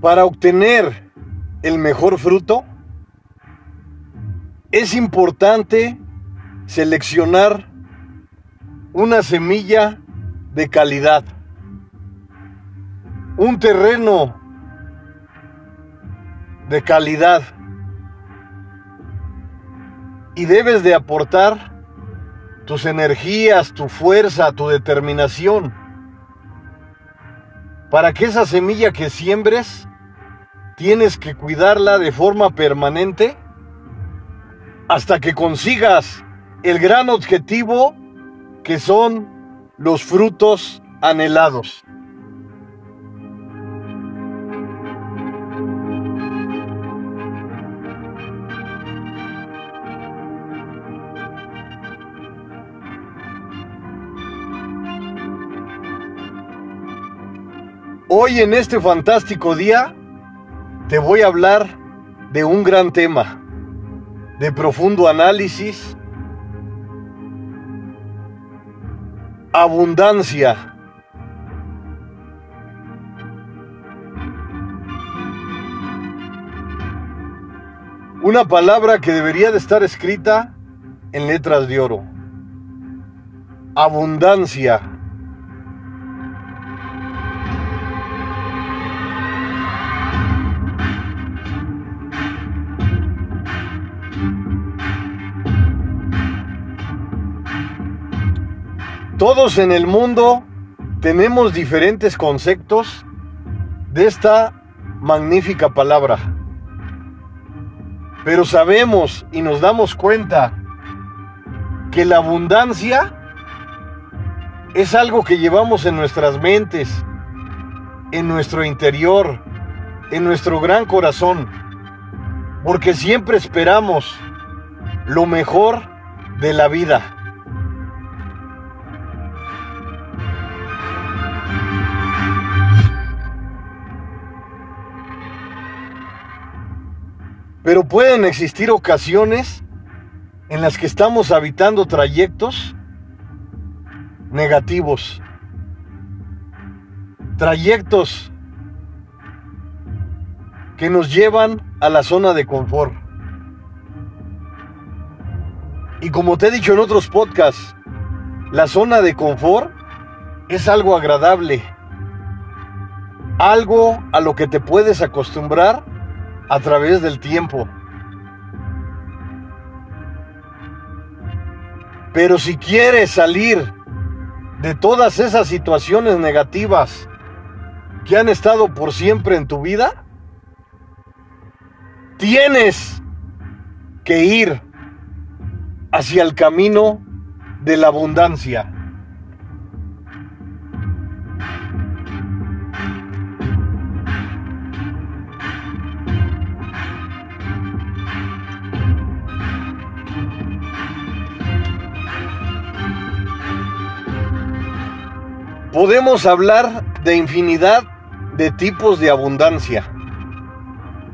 Para obtener el mejor fruto, es importante seleccionar una semilla de calidad, un terreno de calidad. Y debes de aportar tus energías, tu fuerza, tu determinación para que esa semilla que siembres tienes que cuidarla de forma permanente hasta que consigas el gran objetivo que son los frutos anhelados. Hoy en este fantástico día te voy a hablar de un gran tema, de profundo análisis, abundancia. Una palabra que debería de estar escrita en letras de oro. Abundancia. Todos en el mundo tenemos diferentes conceptos de esta magnífica palabra. Pero sabemos y nos damos cuenta que la abundancia es algo que llevamos en nuestras mentes, en nuestro interior, en nuestro gran corazón, porque siempre esperamos lo mejor de la vida. Pero pueden existir ocasiones en las que estamos habitando trayectos negativos. Trayectos que nos llevan a la zona de confort. Y como te he dicho en otros podcasts, la zona de confort es algo agradable, algo a lo que te puedes acostumbrar a través del tiempo. Pero si quieres salir de todas esas situaciones negativas que han estado por siempre en tu vida, tienes que ir hacia el camino de la abundancia. Podemos hablar de infinidad de tipos de abundancia.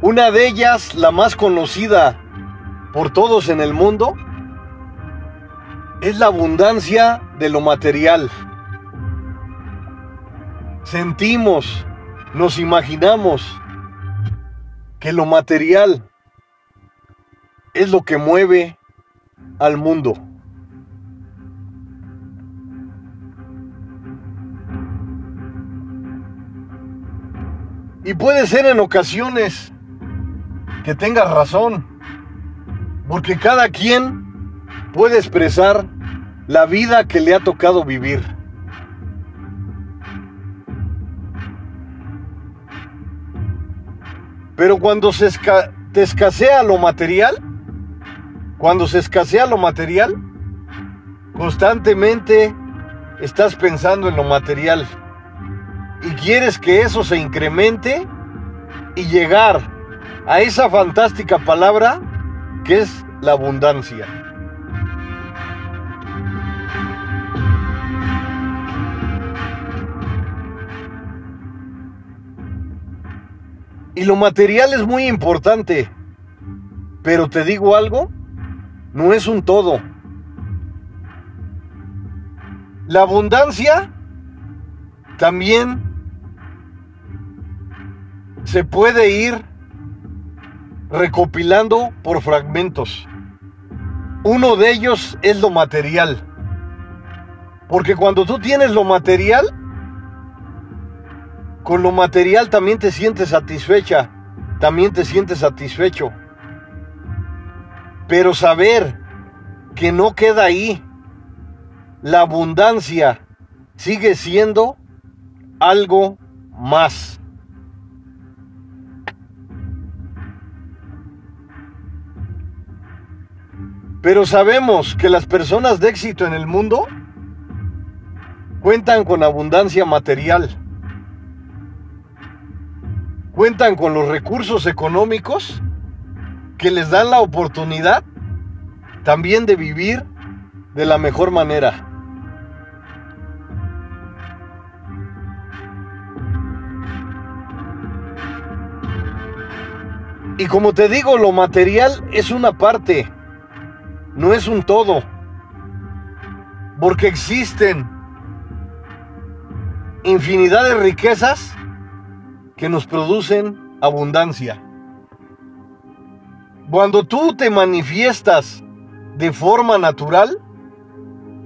Una de ellas, la más conocida por todos en el mundo, es la abundancia de lo material. Sentimos, nos imaginamos que lo material es lo que mueve al mundo. Y puede ser en ocasiones que tengas razón, porque cada quien puede expresar la vida que le ha tocado vivir. Pero cuando se te escasea lo material, cuando se escasea lo material, constantemente estás pensando en lo material y quieres que eso se incremente y llegar a esa fantástica palabra que es la abundancia. Y lo material es muy importante, pero te digo algo, no es un todo. La abundancia también se puede ir recopilando por fragmentos. Uno de ellos es lo material. Porque cuando tú tienes lo material, con lo material también te sientes satisfecha, también te sientes satisfecho. Pero saber que no queda ahí, la abundancia sigue siendo algo más. Pero sabemos que las personas de éxito en el mundo cuentan con abundancia material. Cuentan con los recursos económicos que les dan la oportunidad también de vivir de la mejor manera. Y como te digo, lo material es una parte, no es un todo. Porque existen infinidad de riquezas que nos producen abundancia. Cuando tú te manifiestas de forma natural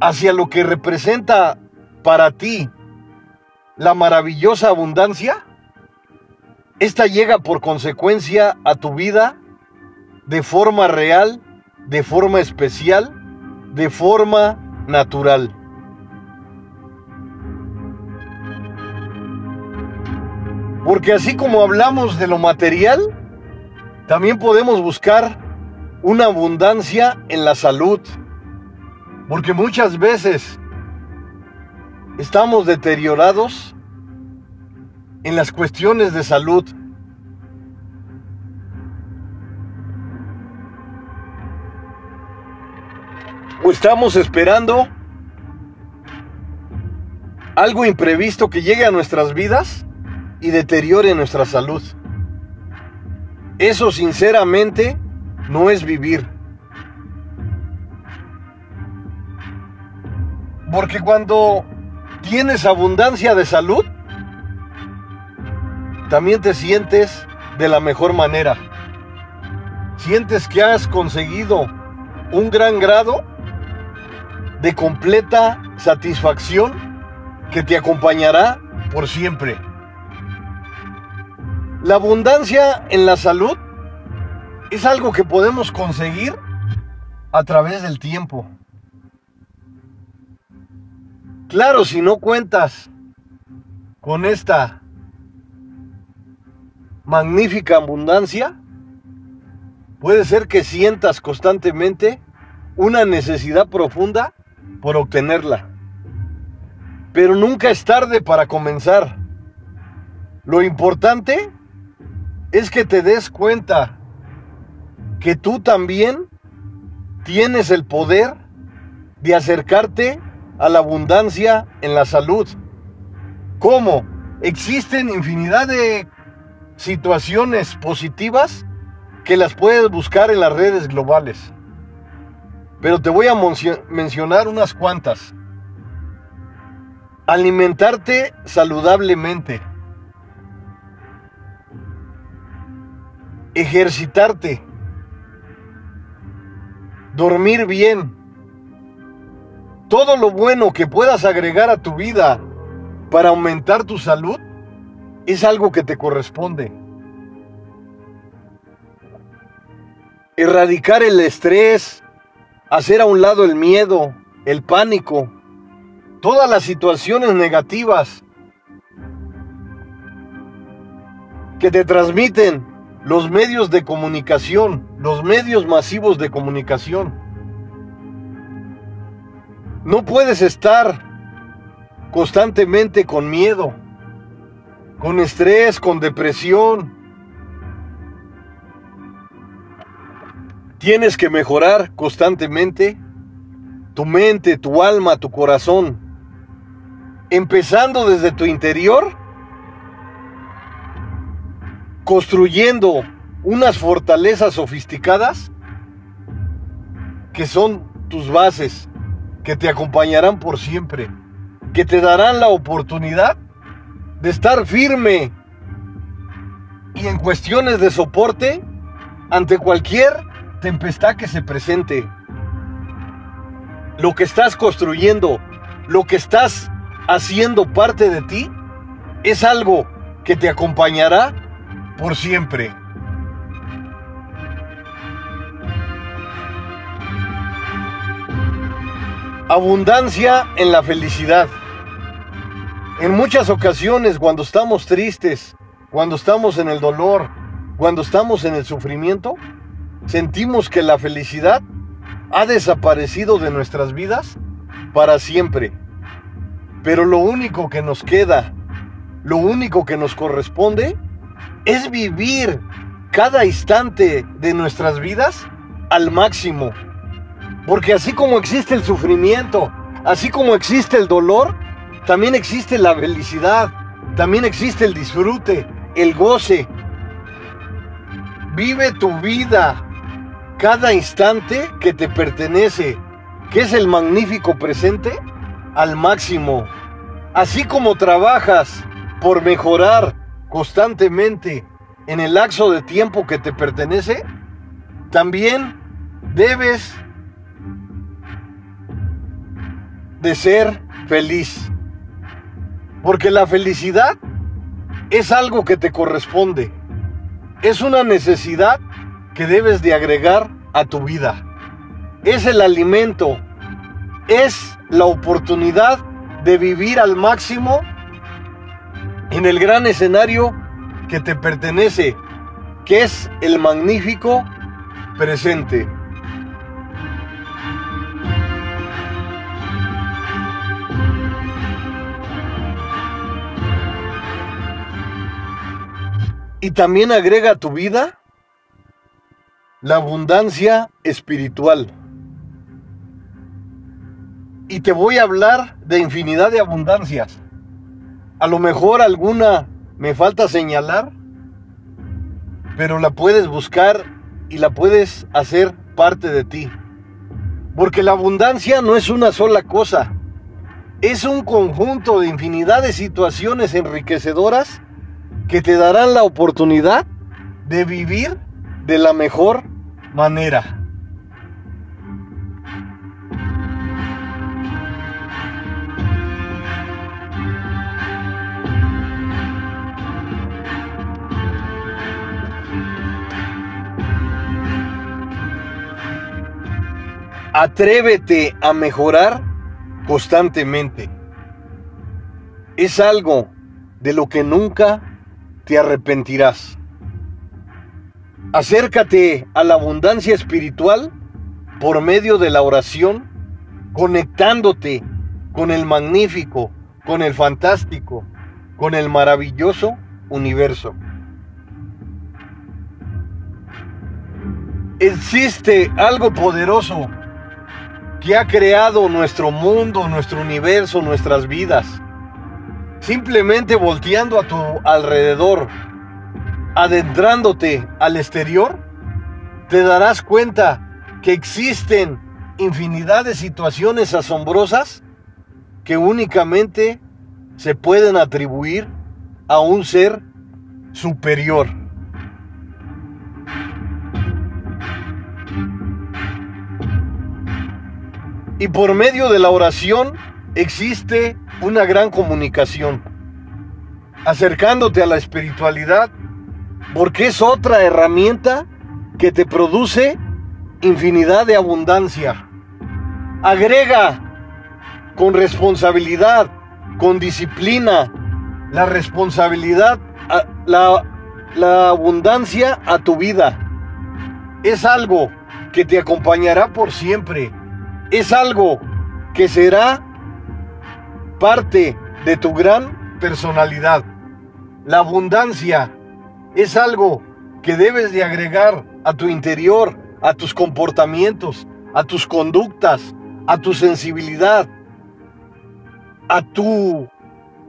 hacia lo que representa para ti la maravillosa abundancia, esta llega por consecuencia a tu vida de forma real, de forma especial, de forma natural. Porque así como hablamos de lo material, también podemos buscar una abundancia en la salud. Porque muchas veces estamos deteriorados en las cuestiones de salud. Estamos esperando algo imprevisto que llegue a nuestras vidas y deteriore nuestra salud. Eso sinceramente no es vivir. Porque cuando tienes abundancia de salud, también te sientes de la mejor manera. Sientes que has conseguido un gran grado de completa satisfacción que te acompañará por siempre. La abundancia en la salud es algo que podemos conseguir a través del tiempo. Claro, si no cuentas con esta magnífica abundancia, puede ser que sientas constantemente una necesidad profunda por obtenerla. Pero nunca es tarde para comenzar. Lo importante es que te des cuenta que tú también tienes el poder de acercarte a la abundancia en la salud. ¿Cómo? Existen infinidad de situaciones positivas que las puedes buscar en las redes globales. Pero te voy a mencionar unas cuantas. Alimentarte saludablemente. Ejercitarte dormir bien, todo lo bueno que puedas agregar a tu vida para aumentar tu salud es algo que te corresponde. Erradicar el estrés, hacer a un lado el miedo, el pánico, todas las situaciones negativas que te transmiten los medios de comunicación, los medios masivos de comunicación. No puedes estar constantemente con miedo, con estrés, con depresión. Tienes que mejorar constantemente tu mente, tu alma, tu corazón. Empezando desde tu interior construyendo unas fortalezas sofisticadas que son tus bases, que te acompañarán por siempre, que te darán la oportunidad de estar firme y en cuestiones de soporte ante cualquier tempestad que se presente. Lo que estás construyendo, lo que estás haciendo parte de ti, es algo que te acompañará por siempre. Abundancia en la felicidad. En muchas ocasiones cuando estamos tristes, cuando estamos en el dolor, cuando estamos en el sufrimiento, sentimos que la felicidad ha desaparecido de nuestras vidas para siempre. Pero lo único que nos queda, lo único que nos corresponde, es vivir cada instante de nuestras vidas al máximo. Porque así como existe el sufrimiento, así como existe el dolor, también existe la felicidad, también existe el disfrute, el goce. Vive tu vida cada instante que te pertenece, que es el magnífico presente, al máximo. Así como trabajas por mejorar constantemente en el lapso de tiempo que te pertenece, también debes de ser feliz. Porque la felicidad es algo que te corresponde. Es una necesidad que debes de agregar a tu vida. Es el alimento. Es la oportunidad de vivir al máximo en el gran escenario que te pertenece, que es el magnífico presente. Y también agrega a tu vida la abundancia espiritual. Y te voy a hablar de infinidad de abundancias. A lo mejor alguna me falta señalar, pero la puedes buscar y la puedes hacer parte de ti. Porque la abundancia no es una sola cosa, es un conjunto de infinidad de situaciones enriquecedoras que te darán la oportunidad de vivir de la mejor manera. Atrévete a mejorar constantemente. Es algo de lo que nunca te arrepentirás. Acércate a la abundancia espiritual por medio de la oración, conectándote con el magnífico, con el fantástico, con el maravilloso universo. Existe algo poderoso que ha creado nuestro mundo, nuestro universo, nuestras vidas simplemente volteando a tu alrededor, adentrándote al exterior, te darás cuenta que existen infinidad de situaciones asombrosas que únicamente se pueden atribuir a un ser superior. Y por medio de la oración existe una gran comunicación, acercándote a la espiritualidad, porque es otra herramienta que te produce infinidad de abundancia. Agrega con responsabilidad, con disciplina, la responsabilidad, la, la abundancia a tu vida. Es algo que te acompañará por siempre. Es algo que será parte de tu gran personalidad. La abundancia es algo que debes de agregar a tu interior, a tus comportamientos, a tus conductas, a tu sensibilidad, a tu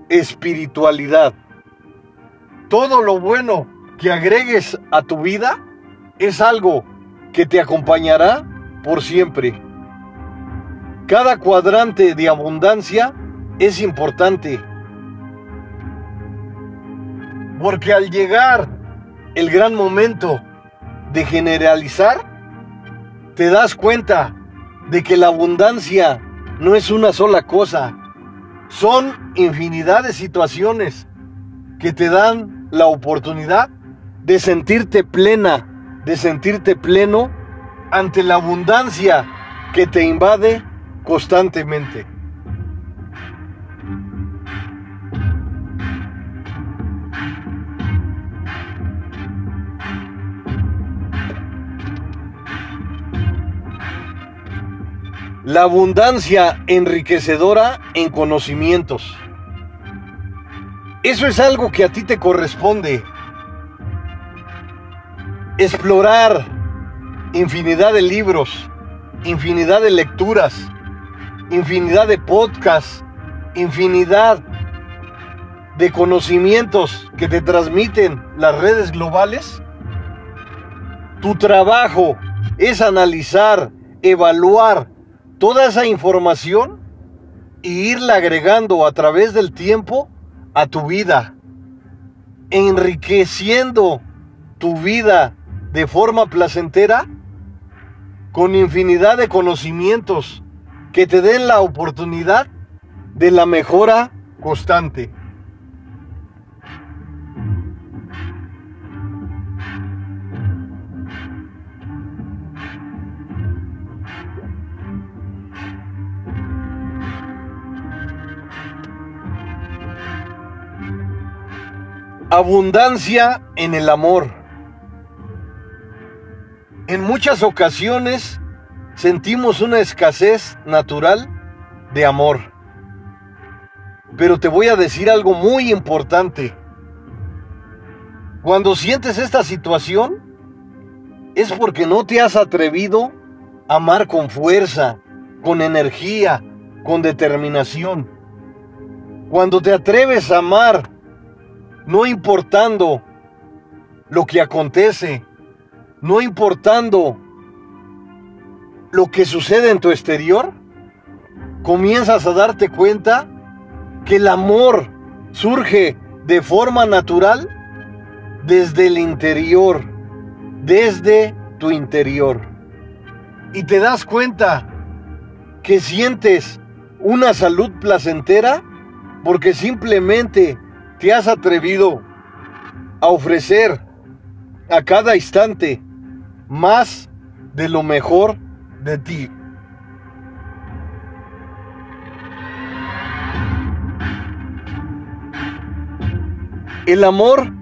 espiritualidad. Todo lo bueno que agregues a tu vida es algo que te acompañará por siempre. Cada cuadrante de abundancia es importante. Porque al llegar el gran momento de generalizar, te das cuenta de que la abundancia no es una sola cosa, son infinidad de situaciones que te dan la oportunidad de sentirte plena, de sentirte pleno ante la abundancia que te invade constantemente. La abundancia enriquecedora en conocimientos. Eso es algo que a ti te corresponde. Explorar infinidad de libros, infinidad de lecturas, infinidad de podcasts, infinidad de conocimientos que te transmiten las redes globales. Tu trabajo es analizar, evaluar toda esa información e irla agregando a través del tiempo a tu vida, enriqueciendo tu vida de forma placentera con infinidad de conocimientos que te den la oportunidad de la mejora constante. Abundancia en el amor. En muchas ocasiones sentimos una escasez natural de amor. Pero te voy a decir algo muy importante. Cuando sientes esta situación, es porque no te has atrevido a amar con fuerza, con energía, con determinación. Cuando te atreves a amar no importando lo que acontece, no importando lo que sucede en tu exterior, comienzas a darte cuenta que el amor surge de forma natural desde el interior, desde tu interior. Y te das cuenta que sientes una salud placentera porque simplemente te has atrevido a ofrecer a cada instante más de lo mejor de ti. El amor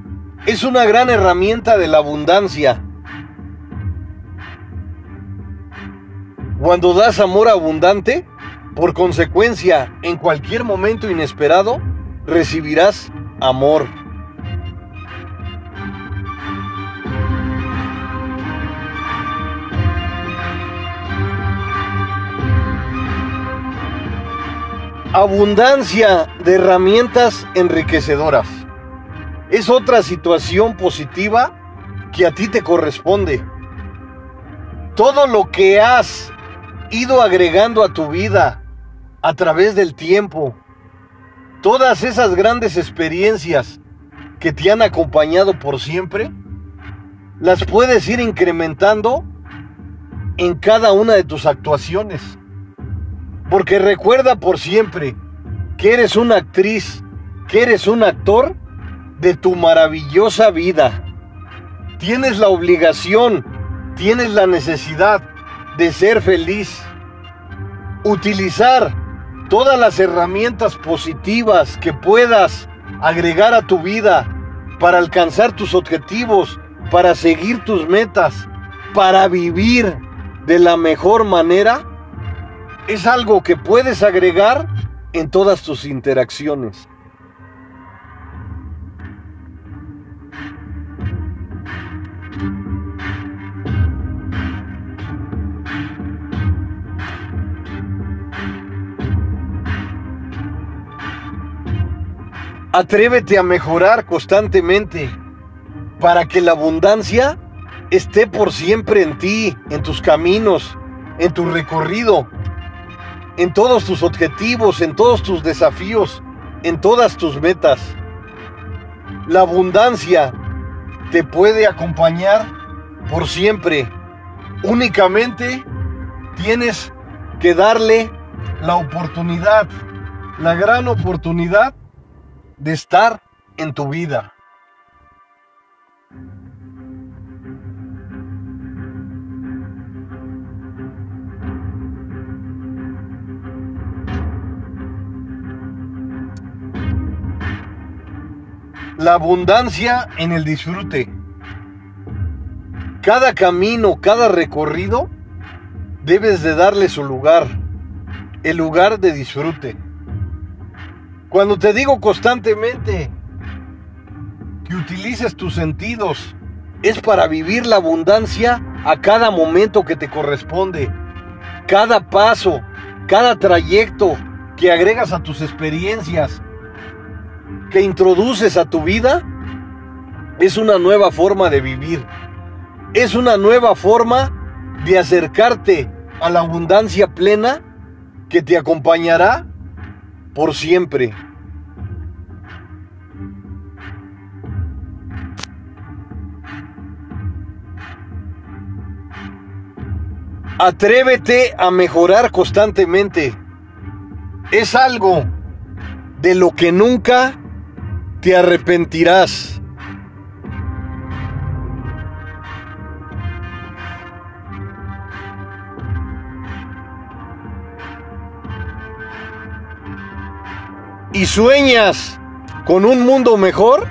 es una gran herramienta de la abundancia. Cuando das amor abundante, por consecuencia, en cualquier momento inesperado, recibirás amor. Abundancia de herramientas enriquecedoras. Es otra situación positiva que a ti te corresponde. Todo lo que has ido agregando a tu vida a través del tiempo, todas esas grandes experiencias que te han acompañado por siempre, las puedes ir incrementando en cada una de tus actuaciones. Porque recuerda por siempre que eres una actriz, que eres un actor de tu maravillosa vida. Tienes la obligación, tienes la necesidad de ser feliz. Utilizar todas las herramientas positivas que puedas agregar a tu vida para alcanzar tus objetivos, para seguir tus metas, para vivir de la mejor manera, es algo que puedes agregar en todas tus interacciones. Atrévete a mejorar constantemente. para que la abundancia esté por siempre en ti, en tus caminos, en tu recorrido, en todos tus objetivos, en todos tus desafíos, en todas tus metas. La abundancia te puede acompañar por siempre. Únicamente tienes que darle la oportunidad, la gran oportunidad de estar en tu vida. La abundancia en el disfrute. Cada camino, cada recorrido, debes de darle su lugar, el lugar de disfrute. Cuando te digo constantemente que utilices tus sentidos, es para vivir la abundancia a cada momento que te corresponde. Cada paso, cada trayecto que agregas a tus experiencias, que introduces a tu vida es una nueva forma de vivir. Es una nueva forma de acercarte a la abundancia plena que te acompañará por siempre. Atrévete a mejorar constantemente. Es algo de lo que nunca te arrepentirás. ¿Y sueñas con un mundo mejor?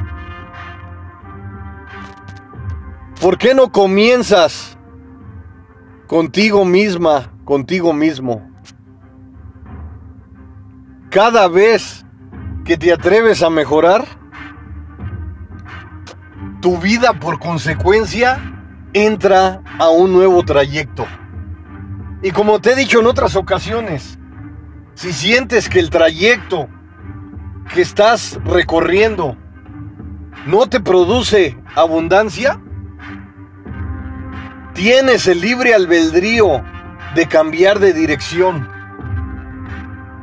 ¿Por qué no comienzas contigo misma, contigo mismo? Cada vez que te atreves a mejorar, tu vida por consecuencia entra a un nuevo trayecto. Y como te he dicho en otras ocasiones, si sientes que el trayecto que estás recorriendo no te produce abundancia, tienes el libre albedrío de cambiar de dirección.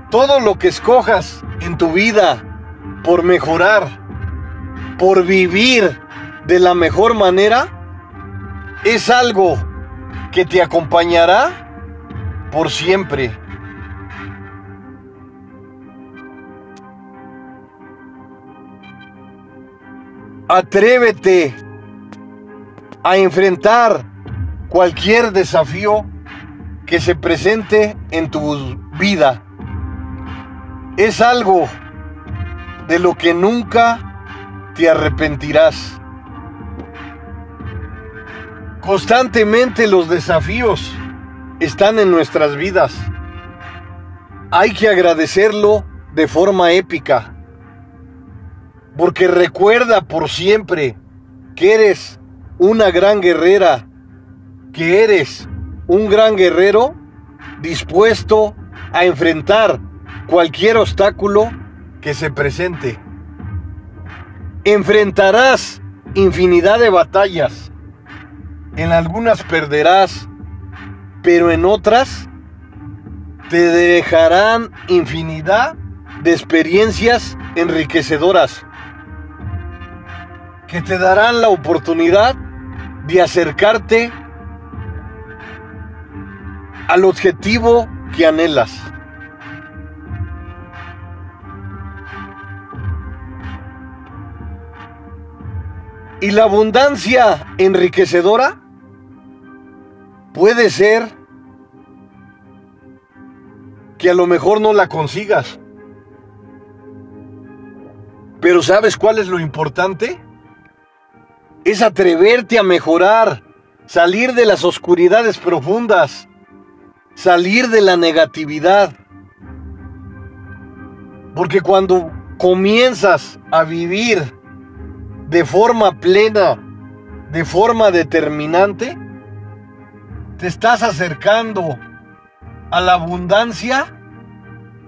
Todo lo que escojas en tu vida por mejorar, por vivir de la mejor manera, es algo que te acompañará por siempre. Atrévete a enfrentar cualquier desafío que se presente en tu vida. Es algo de lo que nunca te arrepentirás. Constantemente los desafíos están en nuestras vidas. Hay que agradecerlo de forma épica. Porque recuerda por siempre que eres una gran guerrera, que eres un gran guerrero dispuesto a enfrentar cualquier obstáculo que se presente. Enfrentarás infinidad de batallas. En algunas perderás, pero en otras te dejarán infinidad de experiencias enriquecedoras que te darán la oportunidad de acercarte al objetivo que anhelas. Y la abundancia enriquecedora puede ser que a lo mejor no la consigas. Pero ¿sabes cuál es lo importante? Es atreverte a mejorar, salir de las oscuridades profundas, salir de la negatividad. Porque cuando comienzas a vivir de forma plena, de forma determinante, te estás acercando a la abundancia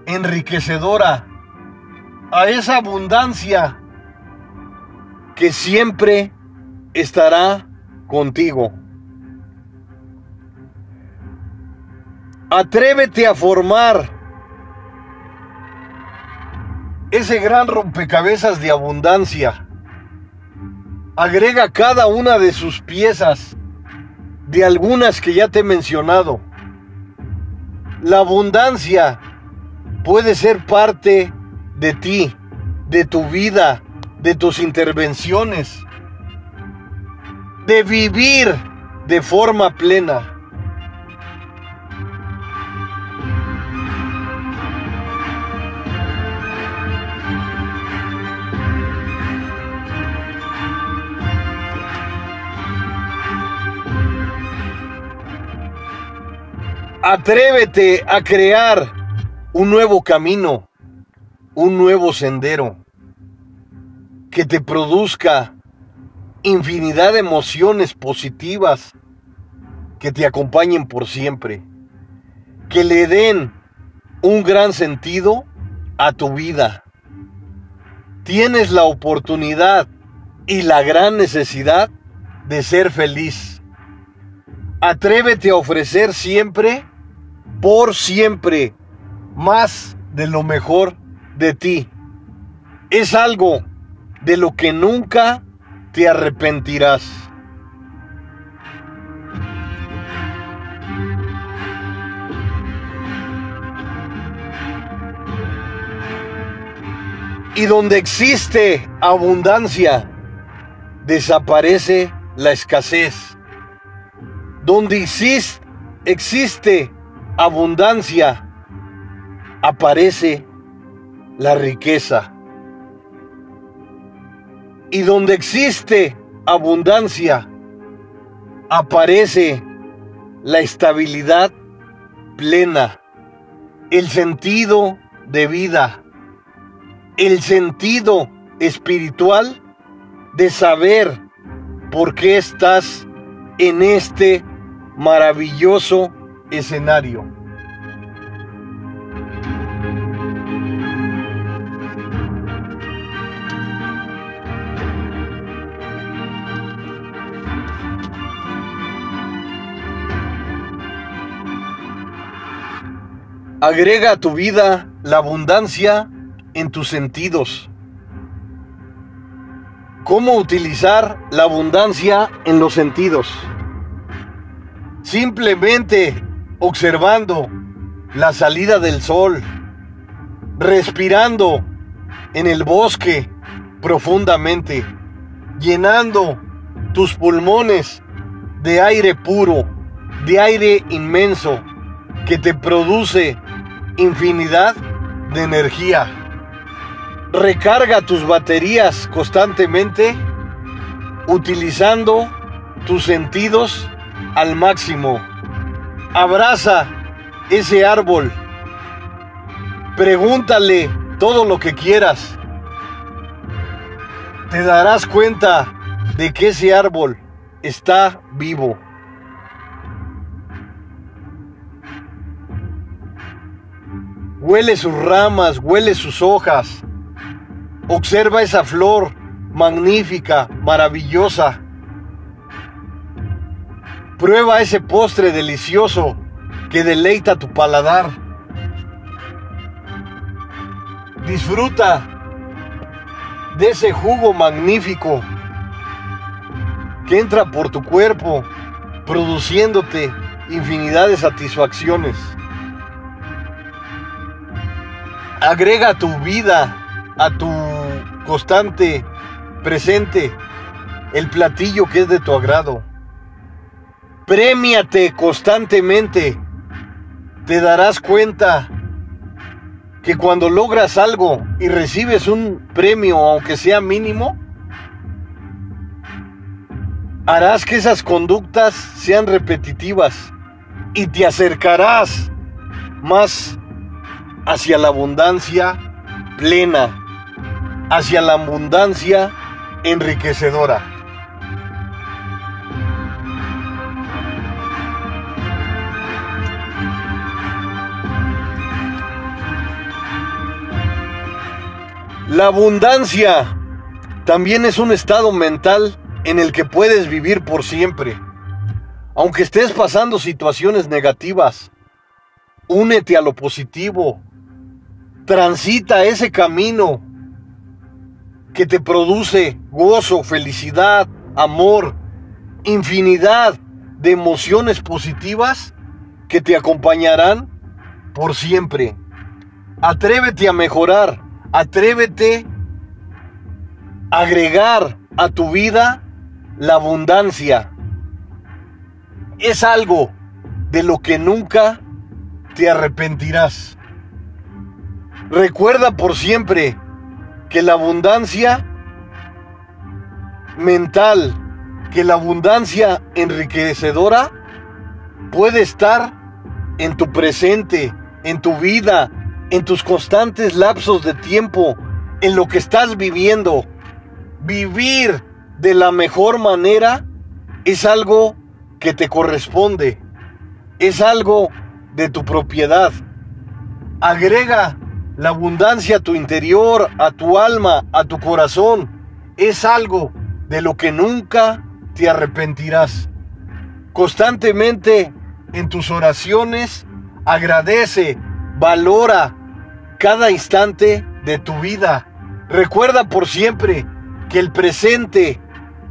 enriquecedora, a esa abundancia que siempre estará contigo. Atrévete a formar ese gran rompecabezas de abundancia. Agrega cada una de sus piezas, de algunas que ya te he mencionado. La abundancia puede ser parte de ti, de tu vida, de tus intervenciones, de vivir de forma plena. Atrévete a crear un nuevo camino, un nuevo sendero que te produzca infinidad de emociones positivas que te acompañen por siempre, que le den un gran sentido a tu vida. Tienes la oportunidad y la gran necesidad de ser feliz. Atrévete a ofrecer siempre por siempre más de lo mejor de ti. Es algo de lo que nunca te arrepentirás. Y donde existe abundancia, desaparece la escasez. Donde existe, existe abundancia, aparece la riqueza. Y donde existe abundancia, aparece la estabilidad plena, el sentido de vida, el sentido espiritual de saber por qué estás en este maravilloso escenario. Agrega a tu vida la abundancia en tus sentidos. ¿Cómo utilizar la abundancia en los sentidos? Simplemente observando la salida del sol, respirando en el bosque profundamente, llenando tus pulmones de aire puro, de aire inmenso que te produce infinidad de energía. Recarga tus baterías constantemente utilizando tus sentidos al máximo abraza ese árbol. Pregúntale todo lo que quieras. Te darás cuenta de que ese árbol está vivo. Huele sus ramas, huele sus hojas. Observa esa flor magnífica, maravillosa Prueba ese postre delicioso que deleita tu paladar. Disfruta de ese jugo magnífico que entra por tu cuerpo, produciéndote infinidad de satisfacciones. Agrega tu vida, a tu constante presente, el platillo que es de tu agrado. Premiate constantemente. Te darás cuenta que cuando logras algo y recibes un premio, aunque sea mínimo, harás que esas conductas sean repetitivas y te acercarás más hacia la abundancia plena, hacia la abundancia enriquecedora. La abundancia también es un estado mental en el que puedes vivir por siempre. Aunque estés pasando situaciones negativas, únete a lo positivo. Transita ese camino que te produce gozo, felicidad, amor, infinidad de emociones positivas que te acompañarán por siempre. Atrévete a mejorar, atrévete a agregar a tu vida la abundancia. Es algo de lo que nunca te arrepentirás. Recuerda por siempre que la abundancia mental, que la abundancia enriquecedora puede estar en tu presente, en tu vida, en tus constantes lapsos de tiempo, en lo que estás viviendo. Vivir de la mejor manera es algo que te corresponde, es algo de tu propiedad. Agrega la abundancia a tu interior, a tu alma, a tu corazón. Es algo de lo que nunca te arrepentirás. Constantemente en tus oraciones agradece, valora cada instante de tu vida. Recuerda por siempre que el presente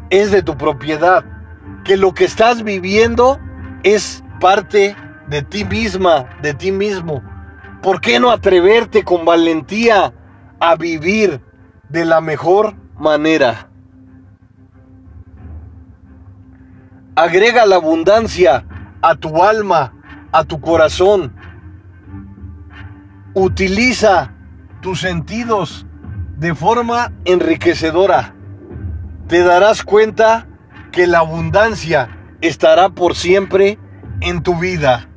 es de tu propiedad, que lo que estás viviendo es parte de ti misma, de ti mismo. ¿Por qué no atreverte con valentía a vivir de la mejor manera? Agrega la abundancia a tu alma, a tu corazón. Utiliza tus sentidos de forma enriquecedora. Te darás cuenta que la abundancia estará por siempre en tu vida.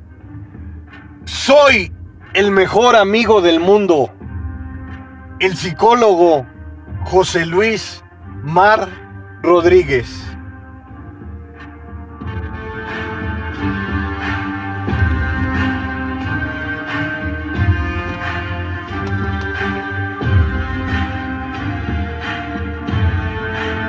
Soy el mejor amigo del mundo, el psicólogo José Luis Mar Rodríguez.